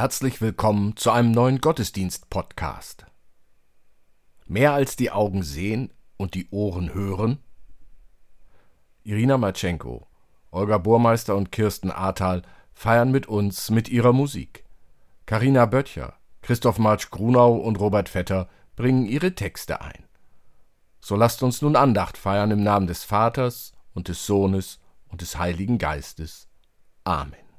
Herzlich willkommen zu einem neuen Gottesdienst-Podcast. Mehr als die Augen sehen und die Ohren hören? Irina Matschenko, Olga Burmeister und Kirsten Ahrtal feiern mit uns mit ihrer Musik. Karina Böttcher, Christoph Marsch Grunau und Robert Vetter bringen ihre Texte ein. So lasst uns nun Andacht feiern im Namen des Vaters und des Sohnes und des Heiligen Geistes. Amen.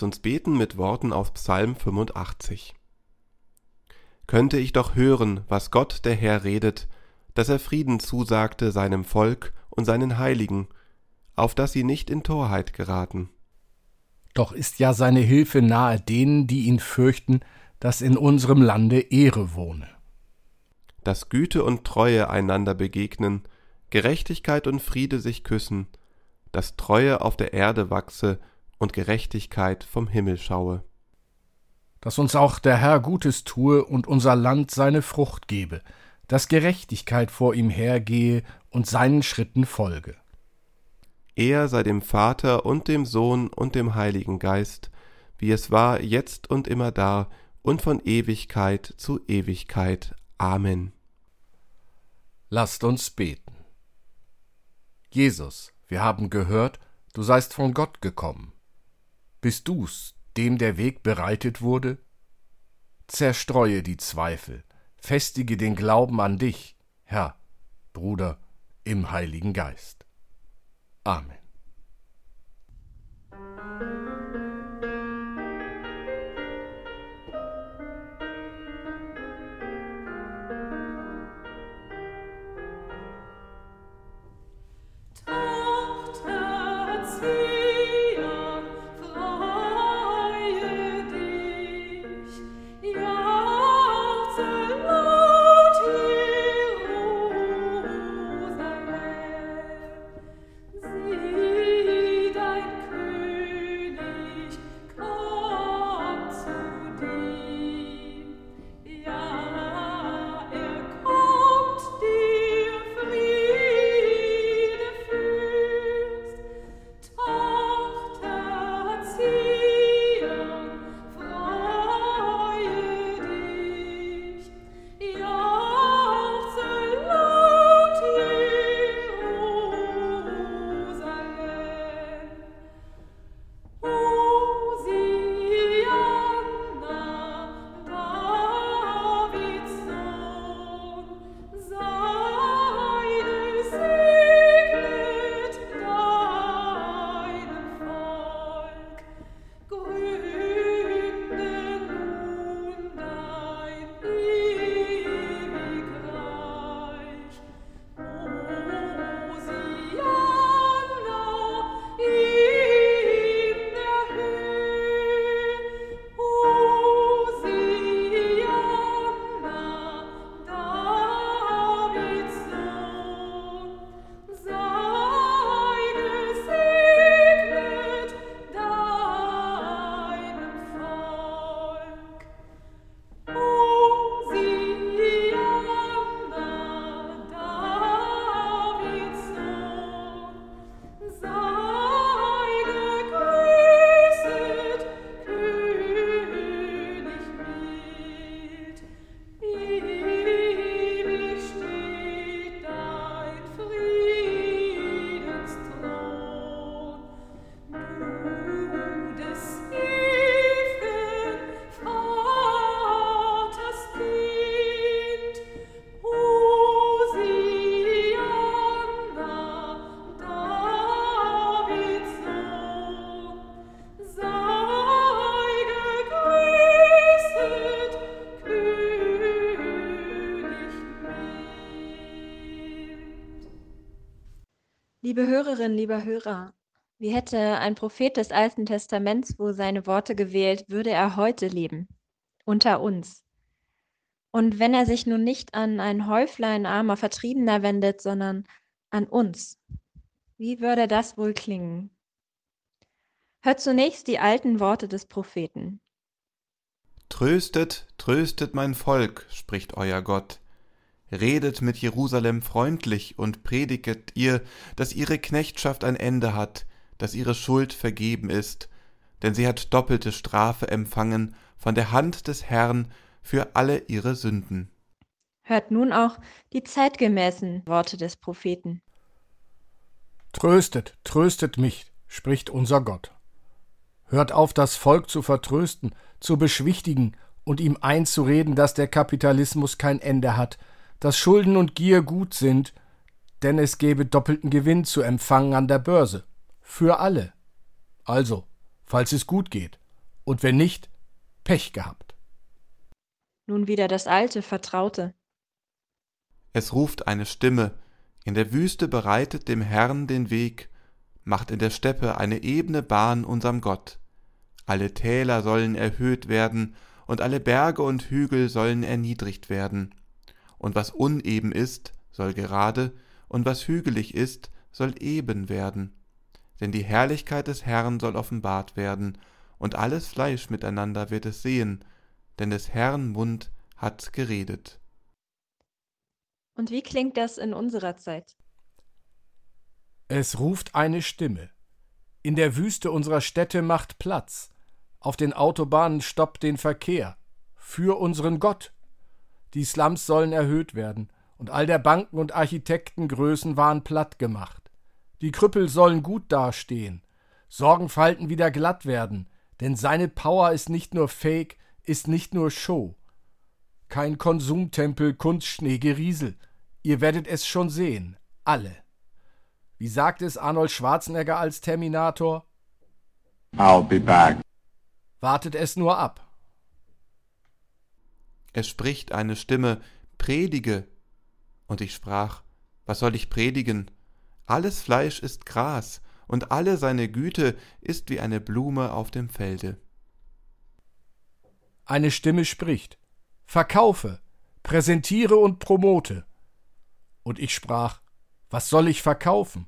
Lasst uns beten mit Worten aus Psalm 85. Könnte ich doch hören, was Gott der Herr redet, dass er Frieden zusagte seinem Volk und seinen Heiligen, auf dass sie nicht in Torheit geraten. Doch ist ja seine Hilfe nahe denen, die ihn fürchten, dass in unserem Lande Ehre wohne. Dass Güte und Treue einander begegnen, Gerechtigkeit und Friede sich küssen, dass Treue auf der Erde wachse und Gerechtigkeit vom Himmel schaue. Dass uns auch der Herr Gutes tue und unser Land seine Frucht gebe, dass Gerechtigkeit vor ihm hergehe und seinen Schritten folge. Er sei dem Vater und dem Sohn und dem Heiligen Geist, wie es war jetzt und immer da und von Ewigkeit zu Ewigkeit. Amen. Lasst uns beten. Jesus, wir haben gehört, du seist von Gott gekommen. Bist du's, dem der Weg bereitet wurde? Zerstreue die Zweifel, festige den Glauben an dich, Herr, Bruder, im Heiligen Geist. Amen. Lieber Hörer, wie hätte ein Prophet des Alten Testaments wohl seine Worte gewählt, würde er heute leben, unter uns. Und wenn er sich nun nicht an ein Häuflein armer Vertriebener wendet, sondern an uns, wie würde das wohl klingen? Hört zunächst die alten Worte des Propheten. Tröstet, tröstet mein Volk, spricht euer Gott. Redet mit Jerusalem freundlich und prediget ihr, dass ihre Knechtschaft ein Ende hat, dass ihre Schuld vergeben ist, denn sie hat doppelte Strafe empfangen von der Hand des Herrn für alle ihre Sünden. Hört nun auch die zeitgemäßen Worte des Propheten. Tröstet, tröstet mich, spricht unser Gott. Hört auf, das Volk zu vertrösten, zu beschwichtigen und ihm einzureden, dass der Kapitalismus kein Ende hat, dass Schulden und Gier gut sind, denn es gäbe doppelten Gewinn zu empfangen an der Börse. Für alle. Also, falls es gut geht. Und wenn nicht, Pech gehabt. Nun wieder das alte Vertraute. Es ruft eine Stimme, in der Wüste bereitet dem Herrn den Weg, macht in der Steppe eine ebene Bahn unserm Gott. Alle Täler sollen erhöht werden, und alle Berge und Hügel sollen erniedrigt werden und was uneben ist, soll gerade, und was hügelig ist, soll eben werden. denn die Herrlichkeit des Herrn soll offenbart werden, und alles Fleisch miteinander wird es sehen, denn des Herrn Mund hat geredet. Und wie klingt das in unserer Zeit? Es ruft eine Stimme. In der Wüste unserer Städte macht Platz. Auf den Autobahnen stoppt den Verkehr. Für unseren Gott. Die Slums sollen erhöht werden, und all der Banken und Architektengrößen waren platt gemacht. Die Krüppel sollen gut dastehen, Sorgenfalten wieder glatt werden, denn seine Power ist nicht nur Fake, ist nicht nur Show. Kein Konsumtempel, Kunstschnee, Geriesel. Ihr werdet es schon sehen, alle. Wie sagt es Arnold Schwarzenegger als Terminator? I'll be back. Wartet es nur ab. Es spricht eine Stimme, Predige. Und ich sprach, was soll ich predigen? Alles Fleisch ist Gras, und alle seine Güte ist wie eine Blume auf dem Felde. Eine Stimme spricht, Verkaufe, präsentiere und promote. Und ich sprach, was soll ich verkaufen?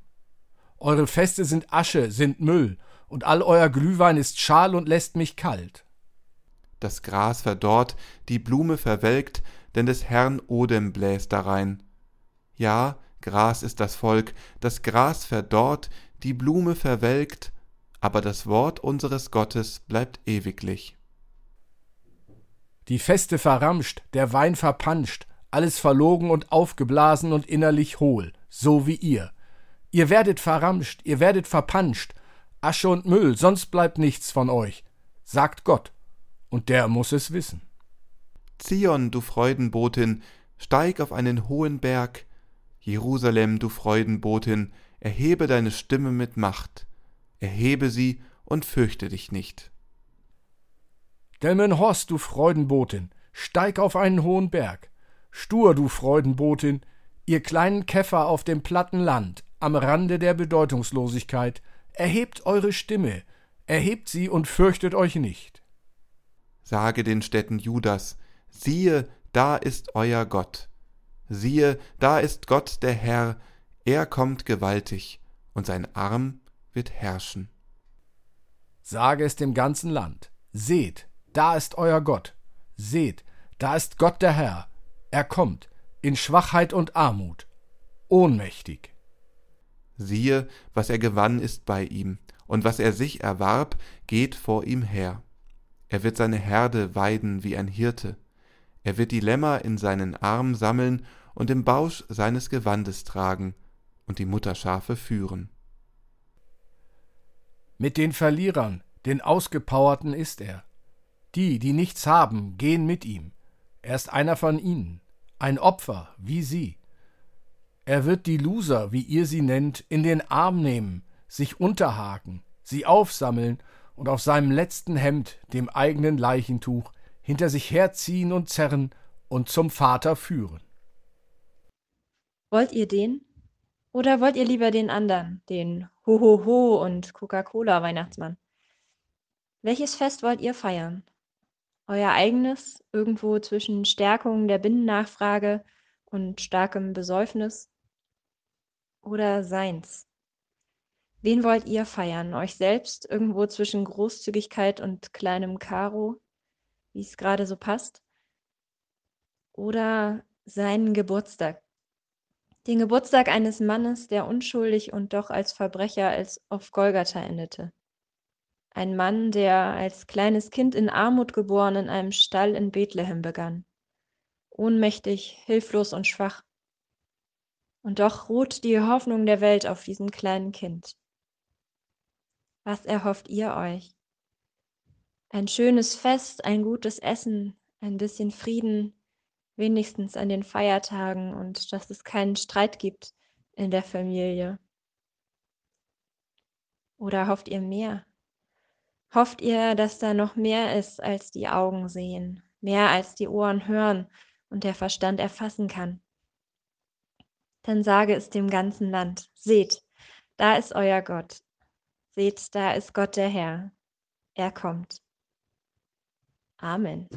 Eure Feste sind Asche, sind Müll, und all euer Glühwein ist schal und lässt mich kalt. Das Gras verdorrt, die Blume verwelkt, denn des Herrn Odem bläst darein. Ja, Gras ist das Volk, das Gras verdorrt, die Blume verwelkt, aber das Wort unseres Gottes bleibt ewiglich. Die Feste verramscht, der Wein verpanscht, alles verlogen und aufgeblasen und innerlich hohl, so wie ihr. Ihr werdet verramscht, ihr werdet verpanscht, Asche und Müll, sonst bleibt nichts von euch, sagt Gott, und der muss es wissen. Zion, du Freudenbotin, steig auf einen hohen Berg, Jerusalem, du Freudenbotin, erhebe deine Stimme mit Macht, erhebe sie und fürchte dich nicht. Delmenhorst, du Freudenbotin, steig auf einen hohen Berg. Stur, du Freudenbotin, ihr kleinen Käfer auf dem platten Land, am Rande der Bedeutungslosigkeit, erhebt eure Stimme, erhebt sie und fürchtet euch nicht. Sage den Städten Judas, siehe, da ist euer Gott. Siehe, da ist Gott der Herr, er kommt gewaltig, und sein Arm wird herrschen. Sage es dem ganzen Land, seht, da ist euer Gott, seht, da ist Gott der Herr, er kommt, in Schwachheit und Armut, ohnmächtig. Siehe, was er gewann ist bei ihm, und was er sich erwarb, geht vor ihm her. Er wird seine Herde weiden wie ein Hirte, er wird die Lämmer in seinen Arm sammeln und im Bausch seines Gewandes tragen und die Mutterschafe führen. Mit den Verlierern, den Ausgepowerten ist er. Die, die nichts haben, gehen mit ihm. Er ist einer von ihnen, ein Opfer wie sie. Er wird die Loser, wie ihr sie nennt, in den Arm nehmen, sich unterhaken, sie aufsammeln und auf seinem letzten Hemd, dem eigenen Leichentuch, hinter sich herziehen und zerren und zum Vater führen. Wollt ihr den? Oder wollt ihr lieber den anderen, den Hohoho und Coca-Cola Weihnachtsmann? Welches Fest wollt ihr feiern? Euer eigenes, irgendwo zwischen Stärkung der Binnennachfrage und starkem Besäufnis? Oder seins? Wen wollt ihr feiern? Euch selbst, irgendwo zwischen Großzügigkeit und kleinem Karo, wie es gerade so passt? Oder seinen Geburtstag, den Geburtstag eines Mannes, der unschuldig und doch als Verbrecher als auf Golgatha endete. Ein Mann, der als kleines Kind in Armut geboren in einem Stall in Bethlehem begann. Ohnmächtig, hilflos und schwach. Und doch ruht die Hoffnung der Welt auf diesem kleinen Kind. Was erhofft ihr euch? Ein schönes Fest, ein gutes Essen, ein bisschen Frieden, wenigstens an den Feiertagen und dass es keinen Streit gibt in der Familie? Oder hofft ihr mehr? Hofft ihr, dass da noch mehr ist, als die Augen sehen, mehr als die Ohren hören und der Verstand erfassen kann? Dann sage es dem ganzen Land, seht, da ist euer Gott. Seht, da ist Gott der Herr. Er kommt. Amen.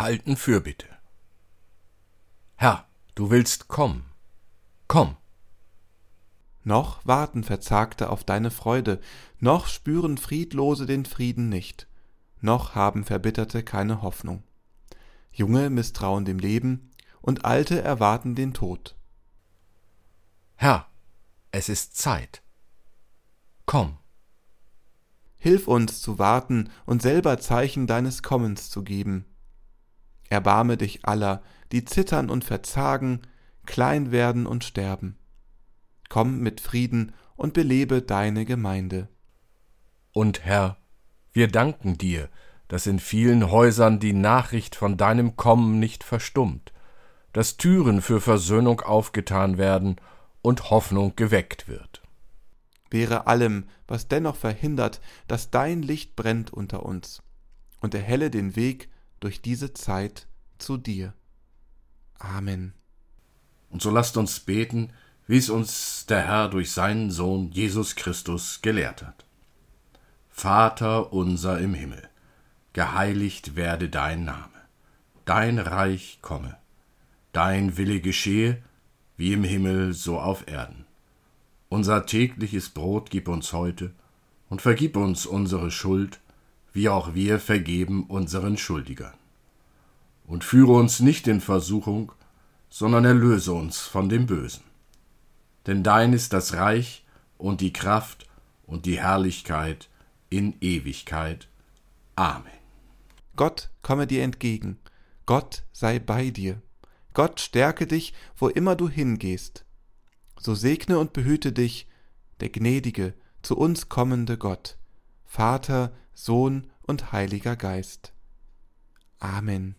Wir halten Fürbitte. Herr, du willst kommen. Komm. Noch warten Verzagte auf deine Freude, noch spüren Friedlose den Frieden nicht, noch haben Verbitterte keine Hoffnung. Junge misstrauen dem Leben, und Alte erwarten den Tod. Herr, es ist Zeit. Komm. Hilf uns zu warten und selber Zeichen deines Kommens zu geben. Erbarme dich aller, die zittern und verzagen, klein werden und sterben. Komm mit Frieden und belebe deine Gemeinde. Und Herr, wir danken dir, dass in vielen Häusern die Nachricht von deinem Kommen nicht verstummt, dass Türen für Versöhnung aufgetan werden und Hoffnung geweckt wird. Wäre allem, was dennoch verhindert, dass dein Licht brennt unter uns und erhelle den Weg durch diese Zeit zu dir. Amen. Und so lasst uns beten, wie es uns der Herr durch seinen Sohn Jesus Christus gelehrt hat. Vater unser im Himmel, geheiligt werde dein Name, dein Reich komme, dein Wille geschehe, wie im Himmel so auf Erden. Unser tägliches Brot gib uns heute und vergib uns unsere Schuld, wie auch wir vergeben unseren Schuldigern. Und führe uns nicht in Versuchung, sondern erlöse uns von dem Bösen. Denn dein ist das Reich und die Kraft und die Herrlichkeit in Ewigkeit. Amen. Gott komme dir entgegen, Gott sei bei dir, Gott stärke dich, wo immer du hingehst so segne und behüte dich der gnädige, zu uns kommende Gott, Vater, Sohn und Heiliger Geist. Amen.